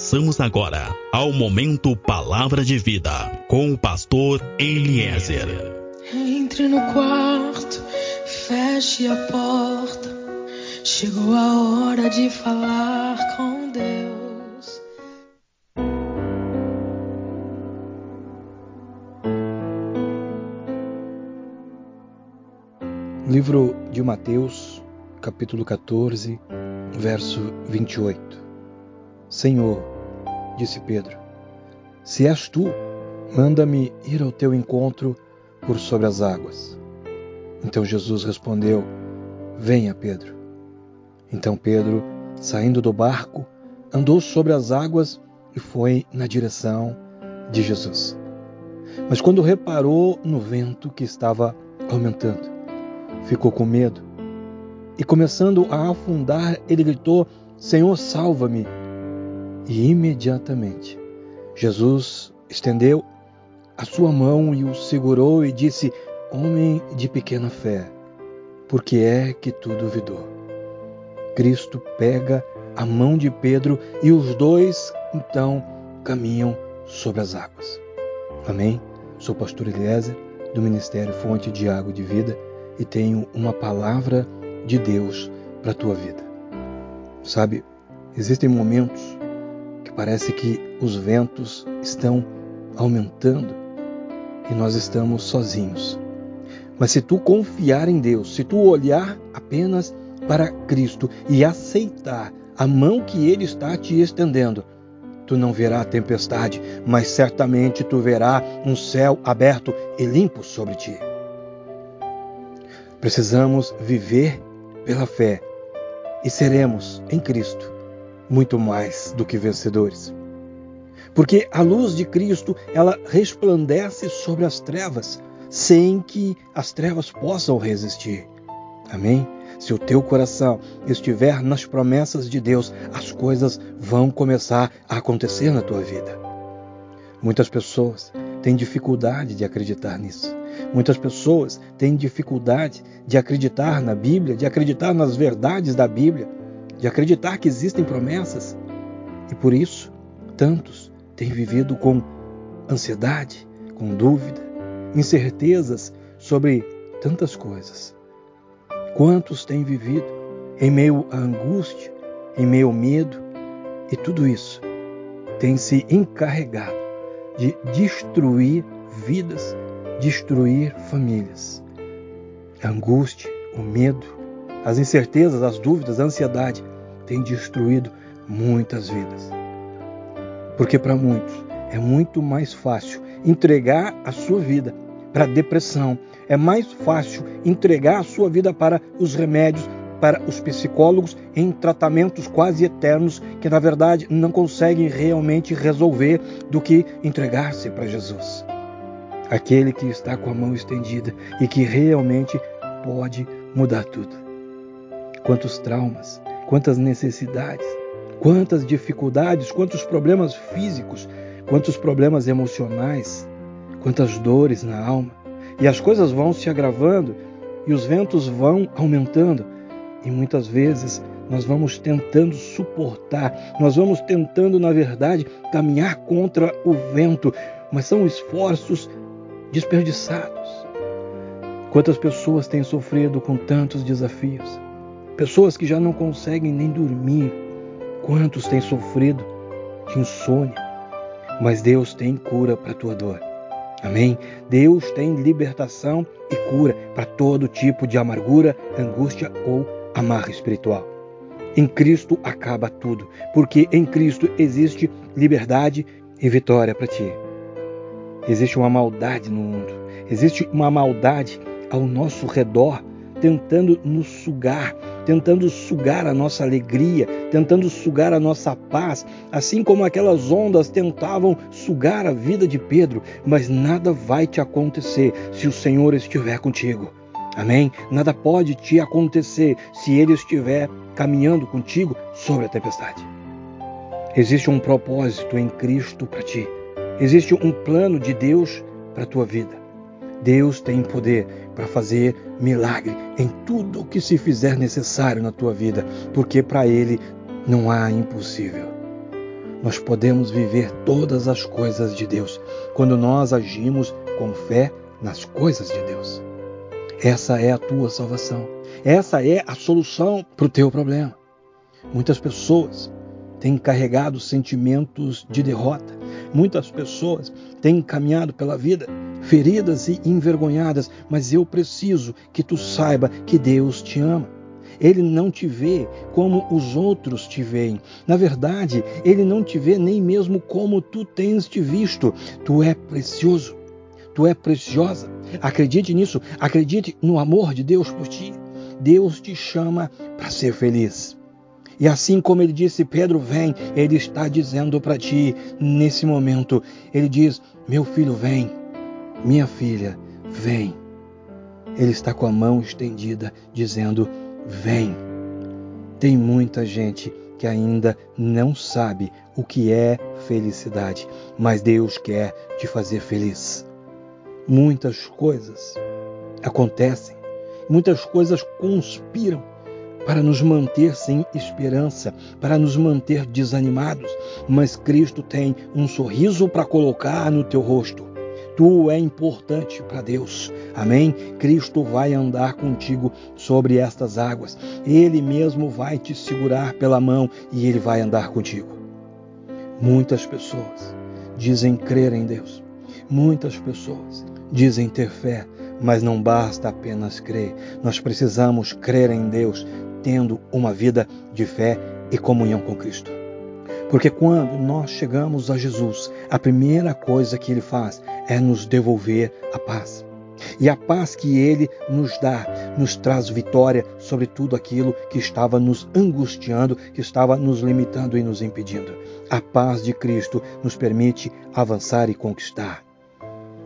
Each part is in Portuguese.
Passamos agora ao momento Palavra de Vida com o pastor Eliezer. Entre no quarto, feche a porta. Chegou a hora de falar com Deus. Livro de Mateus, capítulo 14, verso 28. Senhor, disse Pedro, se és tu, manda-me ir ao teu encontro por sobre as águas. Então Jesus respondeu: Venha, Pedro. Então Pedro, saindo do barco, andou sobre as águas e foi na direção de Jesus. Mas quando reparou no vento que estava aumentando, ficou com medo e, começando a afundar, ele gritou: Senhor, salva-me. E imediatamente Jesus estendeu a sua mão e o segurou e disse: Homem de pequena fé, por que é que tu duvidou? Cristo pega a mão de Pedro e os dois então caminham sobre as águas. Amém? Sou pastor Eliezer do Ministério Fonte de Água de Vida e tenho uma palavra de Deus para a tua vida. Sabe, existem momentos Parece que os ventos estão aumentando e nós estamos sozinhos. Mas se tu confiar em Deus, se tu olhar apenas para Cristo e aceitar a mão que Ele está te estendendo, tu não verá a tempestade, mas certamente tu verá um céu aberto e limpo sobre ti. Precisamos viver pela fé e seremos em Cristo muito mais do que vencedores. Porque a luz de Cristo, ela resplandece sobre as trevas, sem que as trevas possam resistir. Amém? Se o teu coração estiver nas promessas de Deus, as coisas vão começar a acontecer na tua vida. Muitas pessoas têm dificuldade de acreditar nisso. Muitas pessoas têm dificuldade de acreditar na Bíblia, de acreditar nas verdades da Bíblia de acreditar que existem promessas. E por isso, tantos têm vivido com ansiedade, com dúvida, incertezas sobre tantas coisas. Quantos têm vivido em meio à angústia, em meio ao medo, e tudo isso tem se encarregado de destruir vidas, destruir famílias. A angústia, o medo, as incertezas, as dúvidas, a ansiedade têm destruído muitas vidas. Porque para muitos é muito mais fácil entregar a sua vida para a depressão, é mais fácil entregar a sua vida para os remédios, para os psicólogos em tratamentos quase eternos que na verdade não conseguem realmente resolver do que entregar-se para Jesus. Aquele que está com a mão estendida e que realmente pode mudar tudo. Quantos traumas, quantas necessidades, quantas dificuldades, quantos problemas físicos, quantos problemas emocionais, quantas dores na alma. E as coisas vão se agravando e os ventos vão aumentando. E muitas vezes nós vamos tentando suportar, nós vamos tentando, na verdade, caminhar contra o vento, mas são esforços desperdiçados. Quantas pessoas têm sofrido com tantos desafios? Pessoas que já não conseguem nem dormir. Quantos têm sofrido de insônia? Mas Deus tem cura para a tua dor. Amém? Deus tem libertação e cura para todo tipo de amargura, angústia ou amarra espiritual. Em Cristo acaba tudo, porque em Cristo existe liberdade e vitória para ti. Existe uma maldade no mundo, existe uma maldade ao nosso redor tentando nos sugar, tentando sugar a nossa alegria, tentando sugar a nossa paz, assim como aquelas ondas tentavam sugar a vida de Pedro, mas nada vai te acontecer se o Senhor estiver contigo. Amém? Nada pode te acontecer se Ele estiver caminhando contigo sobre a tempestade. Existe um propósito em Cristo para ti. Existe um plano de Deus para a tua vida. Deus tem poder para fazer milagre em tudo o que se fizer necessário na tua vida, porque para Ele não há impossível. nós podemos viver todas as coisas de Deus quando nós agimos com fé nas coisas de Deus. Essa é a tua salvação. Essa é a solução para o teu problema. Muitas pessoas têm carregado sentimentos de derrota. Muitas pessoas têm caminhado pela vida feridas e envergonhadas, mas eu preciso que tu saiba que Deus te ama. Ele não te vê como os outros te veem. Na verdade, ele não te vê nem mesmo como tu tens te visto. Tu é precioso. Tu é preciosa. Acredite nisso. Acredite no amor de Deus por ti. Deus te chama para ser feliz. E assim como ele disse, Pedro, vem, ele está dizendo para ti nesse momento. Ele diz: Meu filho, vem. Minha filha, vem. Ele está com a mão estendida, dizendo: Vem. Tem muita gente que ainda não sabe o que é felicidade, mas Deus quer te fazer feliz. Muitas coisas acontecem, muitas coisas conspiram para nos manter sem esperança, para nos manter desanimados, mas Cristo tem um sorriso para colocar no teu rosto. Tu é importante para Deus. Amém? Cristo vai andar contigo sobre estas águas. Ele mesmo vai te segurar pela mão e ele vai andar contigo. Muitas pessoas dizem crer em Deus. Muitas pessoas dizem ter fé, mas não basta apenas crer. Nós precisamos crer em Deus, tendo uma vida de fé e comunhão com Cristo. Porque quando nós chegamos a Jesus, a primeira coisa que ele faz é nos devolver a paz. E a paz que ele nos dá nos traz vitória sobre tudo aquilo que estava nos angustiando, que estava nos limitando e nos impedindo. A paz de Cristo nos permite avançar e conquistar.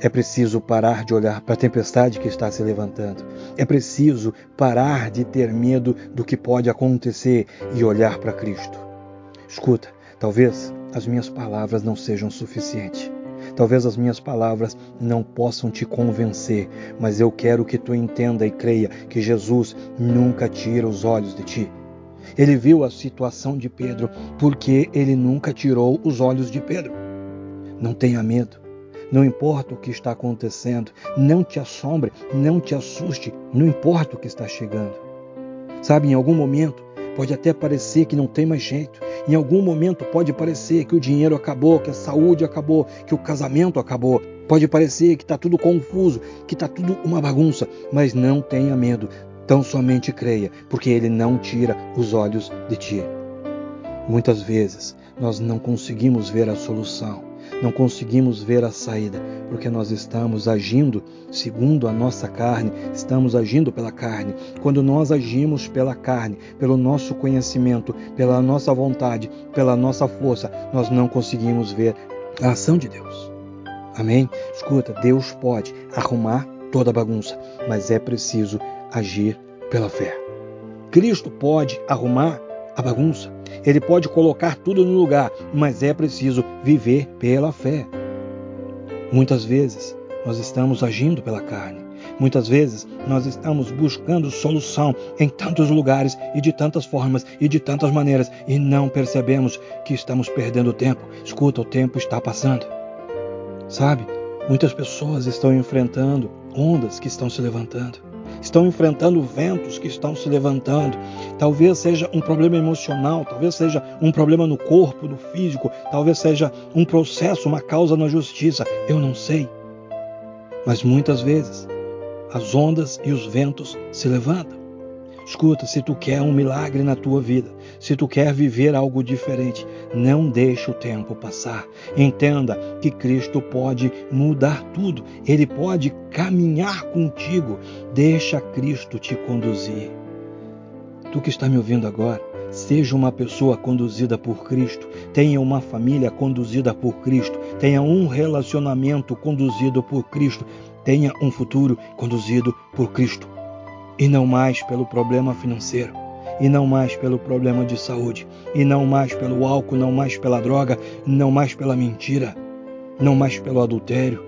É preciso parar de olhar para a tempestade que está se levantando. É preciso parar de ter medo do que pode acontecer e olhar para Cristo. Escuta, Talvez as minhas palavras não sejam suficientes. Talvez as minhas palavras não possam te convencer, mas eu quero que tu entenda e creia que Jesus nunca tira os olhos de ti. Ele viu a situação de Pedro porque ele nunca tirou os olhos de Pedro. Não tenha medo. Não importa o que está acontecendo, não te assombre, não te assuste, não importa o que está chegando. Sabe, em algum momento pode até parecer que não tem mais jeito, em algum momento pode parecer que o dinheiro acabou, que a saúde acabou, que o casamento acabou. Pode parecer que está tudo confuso, que está tudo uma bagunça, mas não tenha medo. Tão somente creia, porque Ele não tira os olhos de ti. Muitas vezes nós não conseguimos ver a solução, não conseguimos ver a saída, porque nós estamos agindo segundo a nossa carne, estamos agindo pela carne. Quando nós agimos pela carne, pelo nosso conhecimento, pela nossa vontade, pela nossa força, nós não conseguimos ver a ação de Deus. Amém? Escuta, Deus pode arrumar toda a bagunça, mas é preciso agir pela fé. Cristo pode arrumar a bagunça, ele pode colocar tudo no lugar, mas é preciso viver pela fé. Muitas vezes nós estamos agindo pela carne. Muitas vezes nós estamos buscando solução em tantos lugares e de tantas formas e de tantas maneiras e não percebemos que estamos perdendo tempo. Escuta, o tempo está passando. Sabe? Muitas pessoas estão enfrentando ondas que estão se levantando estão enfrentando ventos que estão se levantando. Talvez seja um problema emocional, talvez seja um problema no corpo, no físico, talvez seja um processo, uma causa na justiça. Eu não sei. Mas muitas vezes as ondas e os ventos se levantam. Escuta, se tu quer um milagre na tua vida, se tu quer viver algo diferente, não deixe o tempo passar. Entenda que Cristo pode mudar tudo, ele pode caminhar contigo. Deixa Cristo te conduzir. Tu que está me ouvindo agora, seja uma pessoa conduzida por Cristo, tenha uma família conduzida por Cristo, tenha um relacionamento conduzido por Cristo, tenha um futuro conduzido por Cristo e não mais pelo problema financeiro, e não mais pelo problema de saúde, e não mais pelo álcool, não mais pela droga, não mais pela mentira, não mais pelo adultério.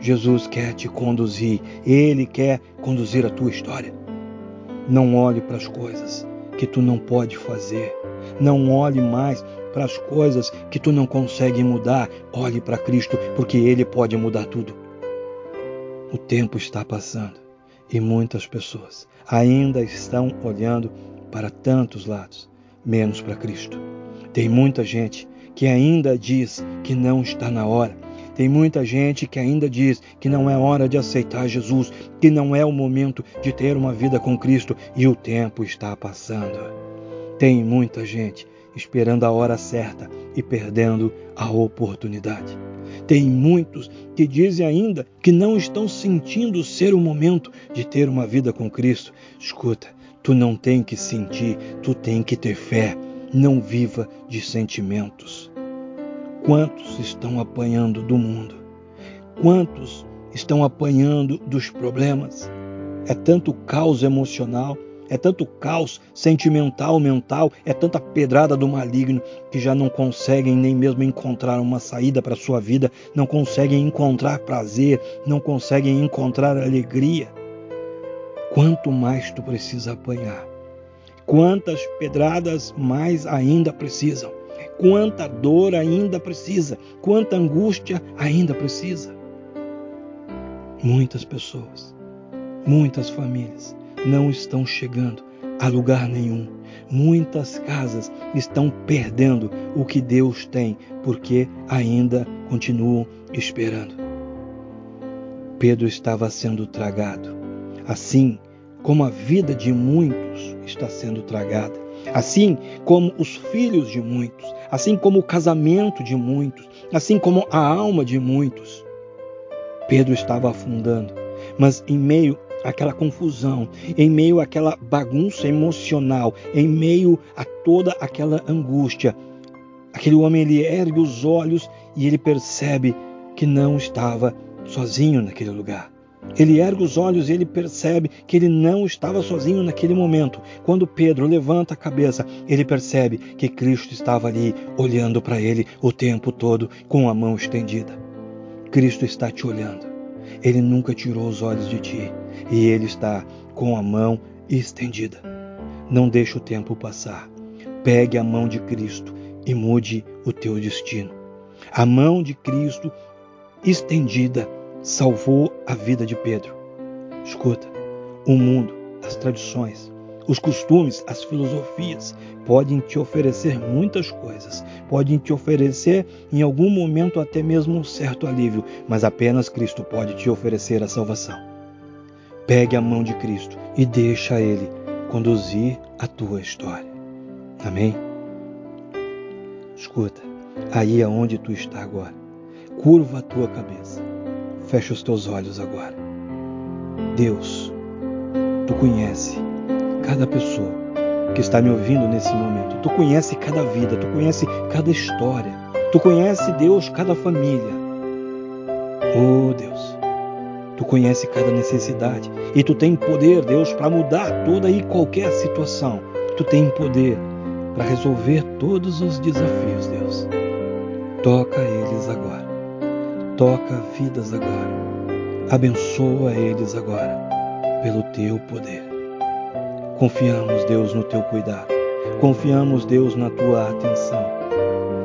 Jesus quer te conduzir, Ele quer conduzir a tua história. Não olhe para as coisas que tu não pode fazer. Não olhe mais para as coisas que tu não consegue mudar. Olhe para Cristo, porque Ele pode mudar tudo. O tempo está passando e muitas pessoas ainda estão olhando para tantos lados, menos para Cristo. Tem muita gente que ainda diz que não está na hora. Tem muita gente que ainda diz que não é hora de aceitar Jesus, que não é o momento de ter uma vida com Cristo e o tempo está passando. Tem muita gente esperando a hora certa e perdendo a oportunidade. Tem muitos que dizem ainda que não estão sentindo ser o momento de ter uma vida com Cristo. Escuta, tu não tem que sentir, tu tem que ter fé. Não viva de sentimentos. Quantos estão apanhando do mundo? Quantos estão apanhando dos problemas? É tanto caos emocional, é tanto caos sentimental, mental, é tanta pedrada do maligno que já não conseguem nem mesmo encontrar uma saída para sua vida, não conseguem encontrar prazer, não conseguem encontrar alegria. Quanto mais tu precisa apanhar, Quantas pedradas mais ainda precisam? Quanta dor ainda precisa? Quanta angústia ainda precisa? Muitas pessoas, muitas famílias não estão chegando a lugar nenhum. Muitas casas estão perdendo o que Deus tem porque ainda continuam esperando. Pedro estava sendo tragado. Assim, como a vida de muitos está sendo tragada, assim como os filhos de muitos, assim como o casamento de muitos, assim como a alma de muitos. Pedro estava afundando, mas em meio àquela confusão, em meio àquela bagunça emocional, em meio a toda aquela angústia, aquele homem ele ergue os olhos e ele percebe que não estava sozinho naquele lugar. Ele ergue os olhos e ele percebe que ele não estava sozinho naquele momento. Quando Pedro levanta a cabeça, ele percebe que Cristo estava ali olhando para ele o tempo todo com a mão estendida. Cristo está te olhando. Ele nunca tirou os olhos de ti e ele está com a mão estendida. Não deixe o tempo passar. Pegue a mão de Cristo e mude o teu destino. A mão de Cristo estendida salvou a vida de Pedro. Escuta, o mundo, as tradições, os costumes, as filosofias podem te oferecer muitas coisas, podem te oferecer em algum momento até mesmo um certo alívio, mas apenas Cristo pode te oferecer a salvação. Pegue a mão de Cristo e deixa Ele conduzir a tua história. Amém? Escuta, aí é onde tu está agora. Curva a tua cabeça Fecha os teus olhos agora. Deus, tu conhece cada pessoa que está me ouvindo nesse momento. Tu conhece cada vida, tu conhece cada história. Tu conhece, Deus, cada família. Oh, Deus, tu conhece cada necessidade e tu tem poder, Deus, para mudar toda e qualquer situação. Tu tem poder para resolver todos os desafios, Deus. Toca eles agora. Toca vidas agora. Abençoa eles agora, pelo teu poder. Confiamos, Deus, no teu cuidado. Confiamos, Deus, na tua atenção.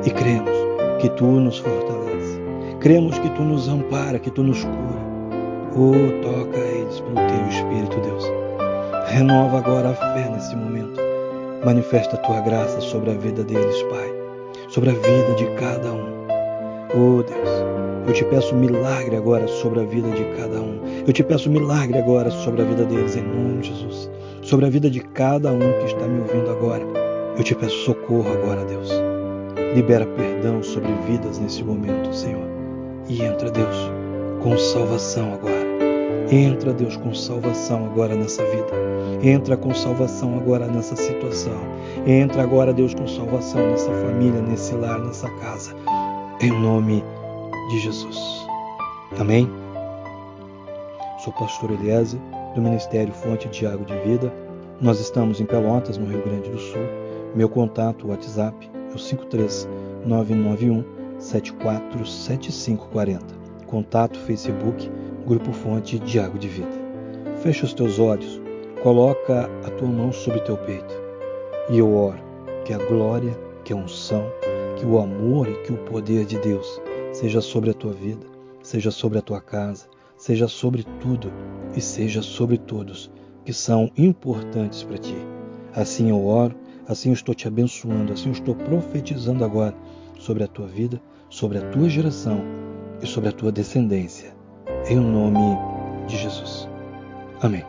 E cremos que tu nos fortalece. Cremos que tu nos ampara, que tu nos cura. Oh, toca eles pelo teu Espírito, Deus. Renova agora a fé nesse momento. Manifesta a tua graça sobre a vida deles, Pai. Sobre a vida de cada um. Oh, Deus. Eu te peço milagre agora sobre a vida de cada um. Eu te peço milagre agora sobre a vida deles, em nome de Jesus. Sobre a vida de cada um que está me ouvindo agora. Eu te peço socorro agora, Deus. Libera perdão sobre vidas nesse momento, Senhor. E entra, Deus, com salvação agora. Entra, Deus, com salvação agora nessa vida. Entra com salvação agora nessa situação. Entra agora, Deus, com salvação nessa família, nesse lar, nessa casa. Em nome de Jesus. Amém? Sou pastor Eliezer, do Ministério Fonte de Água de Vida. Nós estamos em Pelotas, no Rio Grande do Sul. Meu contato, WhatsApp, é o 53991 747540. Contato Facebook, Grupo Fonte de Água de Vida. Fecha os teus olhos, coloca a tua mão sobre teu peito E eu oro que a glória, que a unção, que o amor e que o poder de Deus seja sobre a tua vida, seja sobre a tua casa, seja sobre tudo e seja sobre todos que são importantes para ti. Assim eu oro, assim eu estou te abençoando, assim eu estou profetizando agora sobre a tua vida, sobre a tua geração e sobre a tua descendência. Em nome de Jesus. Amém.